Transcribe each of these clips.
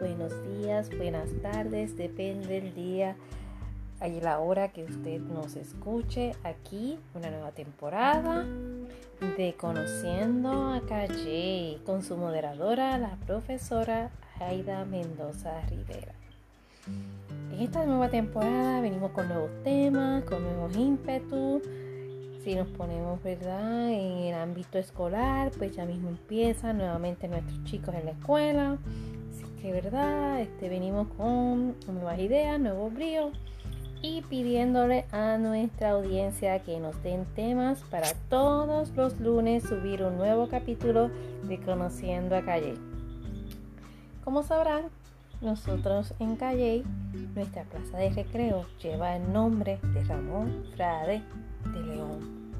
buenos días, buenas tardes, depende del día y la hora que usted nos escuche. Aquí una nueva temporada de Conociendo a Calle con su moderadora, la profesora Aida Mendoza Rivera. En esta nueva temporada venimos con nuevos temas, con nuevos ímpetus si nos ponemos, ¿verdad? En el ámbito escolar, pues ya mismo empiezan nuevamente nuestros chicos en la escuela. Que, ¿verdad? Este, venimos con nuevas ideas, nuevos bríos y pidiéndole a nuestra audiencia que nos den temas para todos los lunes subir un nuevo capítulo de Conociendo a Calle. Como sabrán, nosotros en Calle, nuestra plaza de recreo lleva el nombre de Ramón Frade de León.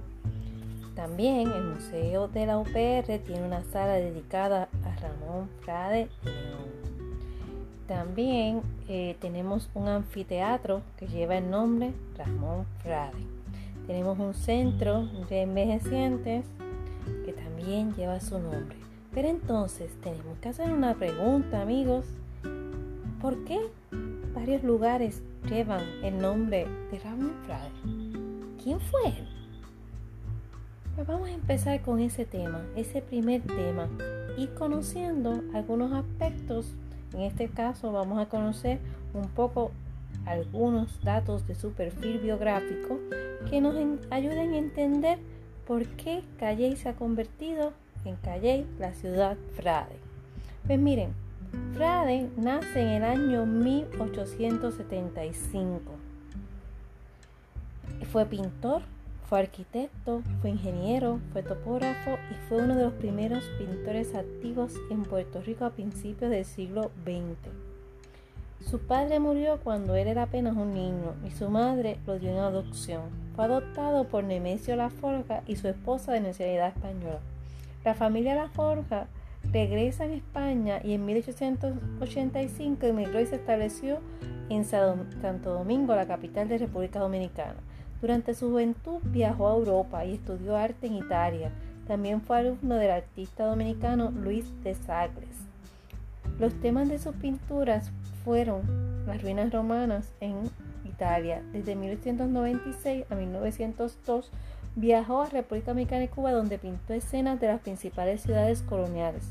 También el Museo de la UPR tiene una sala dedicada a Ramón Frade León. También eh, tenemos un anfiteatro que lleva el nombre Ramón Frade. Tenemos un centro de envejecientes que también lleva su nombre. Pero entonces tenemos que hacer una pregunta, amigos. ¿Por qué varios lugares llevan el nombre de Ramón Frade? ¿Quién fue él? Pues vamos a empezar con ese tema, ese primer tema, y conociendo algunos aspectos. En este caso vamos a conocer un poco algunos datos de su perfil biográfico que nos ayuden a entender por qué Calley se ha convertido en Calley, la ciudad Frade. Pues miren, Frade nace en el año 1875. Fue pintor, fue arquitecto, fue ingeniero, fue topógrafo y fue uno de los primeros pintores activos en Puerto Rico a principios del siglo XX. Su padre murió cuando él era apenas un niño y su madre lo dio en adopción. Fue adoptado por Nemesio Laforja y su esposa de nacionalidad española. La familia Laforja regresa a España y en 1885 emigró y se estableció en Santo Domingo, la capital de República Dominicana. Durante su juventud viajó a Europa y estudió arte en Italia. También fue alumno del artista dominicano Luis de Sagres. Los temas de sus pinturas fueron las ruinas romanas en Italia. Desde 1896 a 1902 viajó a República Dominicana y Cuba donde pintó escenas de las principales ciudades coloniales.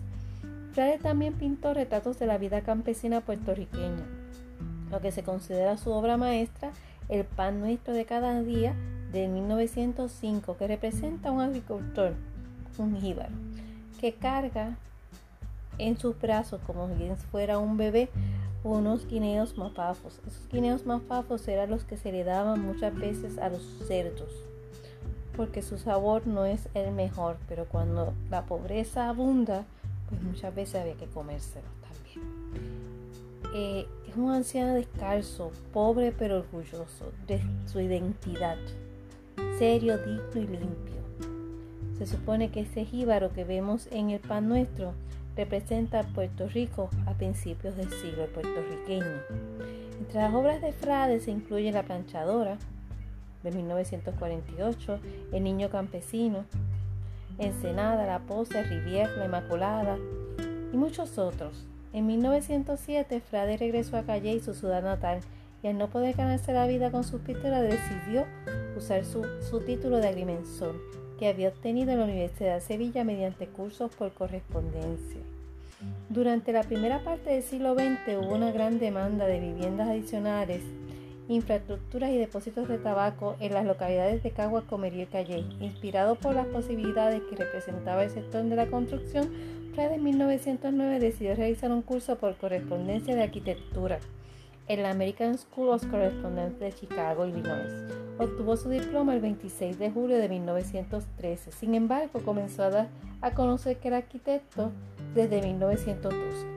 Frade también pintó retratos de la vida campesina puertorriqueña, lo que se considera su obra maestra el pan nuestro de cada día de 1905, que representa a un agricultor, un jíbaro, que carga en sus brazos como si fuera un bebé unos guineos mapafos. Esos guineos mapafos eran los que se le daban muchas veces a los cerdos, porque su sabor no es el mejor, pero cuando la pobreza abunda, pues muchas veces había que comérselos también. Eh, es un anciano descalzo, pobre pero orgulloso de su identidad, serio, digno y limpio. Se supone que ese jíbaro que vemos en el pan nuestro representa a Puerto Rico a principios del siglo puertorriqueño. Entre las obras de Frade se incluye La planchadora de 1948, El niño campesino, Ensenada, La Pose, Rivière, La Inmaculada y muchos otros. En 1907, Frade regresó a Calle su ciudad natal y al no poder ganarse la vida con sus pinturas decidió usar su, su título de agrimensor que había obtenido en la Universidad de Sevilla mediante cursos por correspondencia. Durante la primera parte del siglo XX hubo una gran demanda de viviendas adicionales, infraestructuras y depósitos de tabaco en las localidades de Caguas, Comerío y Calle. Inspirado por las posibilidades que representaba el sector de la construcción, en 1909 decidió realizar un curso por correspondencia de arquitectura en la American School of Correspondence de Chicago, Illinois. Obtuvo su diploma el 26 de julio de 1913. Sin embargo, comenzó a dar a conocer que era arquitecto desde 1912.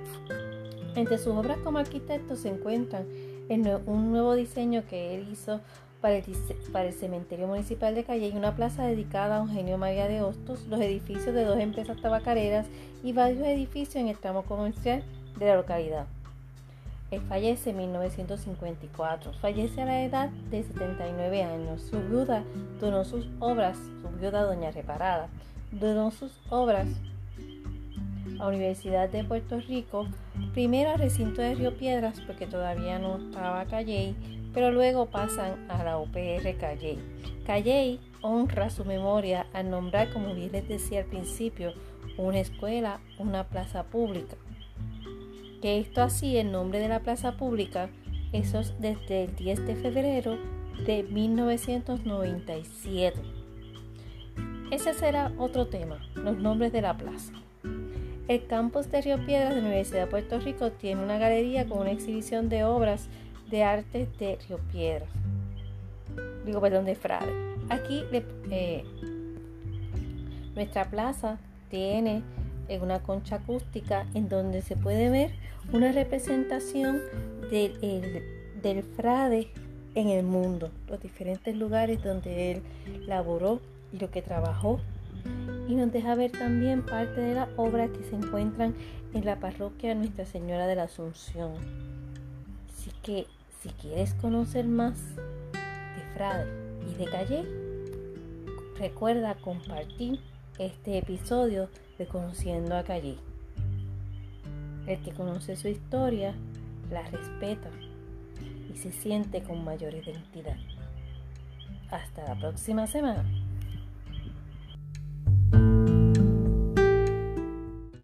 Entre sus obras como arquitecto se encuentran un nuevo diseño que él hizo para el, cementerio municipal de Calle y una plaza dedicada a Eugenio María de Hostos, los edificios de dos empresas tabacareras y varios edificios en el tramo comercial de la localidad. Él fallece en 1954, fallece a la edad de 79 años. Su viuda donó sus obras, su viuda doña Reparada, donó sus obras a Universidad de Puerto Rico, primero al recinto de Río Piedras porque todavía no estaba Calley, pero luego pasan a la UPR Calley. Calley honra su memoria al nombrar, como bien les decía al principio, una escuela, una plaza pública. Que esto así, el nombre de la plaza pública, eso es desde el 10 de febrero de 1997. Ese será otro tema, los nombres de la plaza. El campus de Río Piedras de la Universidad de Puerto Rico tiene una galería con una exhibición de obras de arte de Río Piedras. Digo, perdón, de Frade. Aquí eh, nuestra plaza tiene una concha acústica en donde se puede ver una representación del frade en el mundo, los diferentes lugares donde él laboró y lo que trabajó. Y nos deja ver también parte de las obras que se encuentran en la parroquia Nuestra Señora de la Asunción. Así que si quieres conocer más de Frade y de Calle, recuerda compartir este episodio de Conociendo a Calle. El que conoce su historia la respeta y se siente con mayor identidad. Hasta la próxima semana.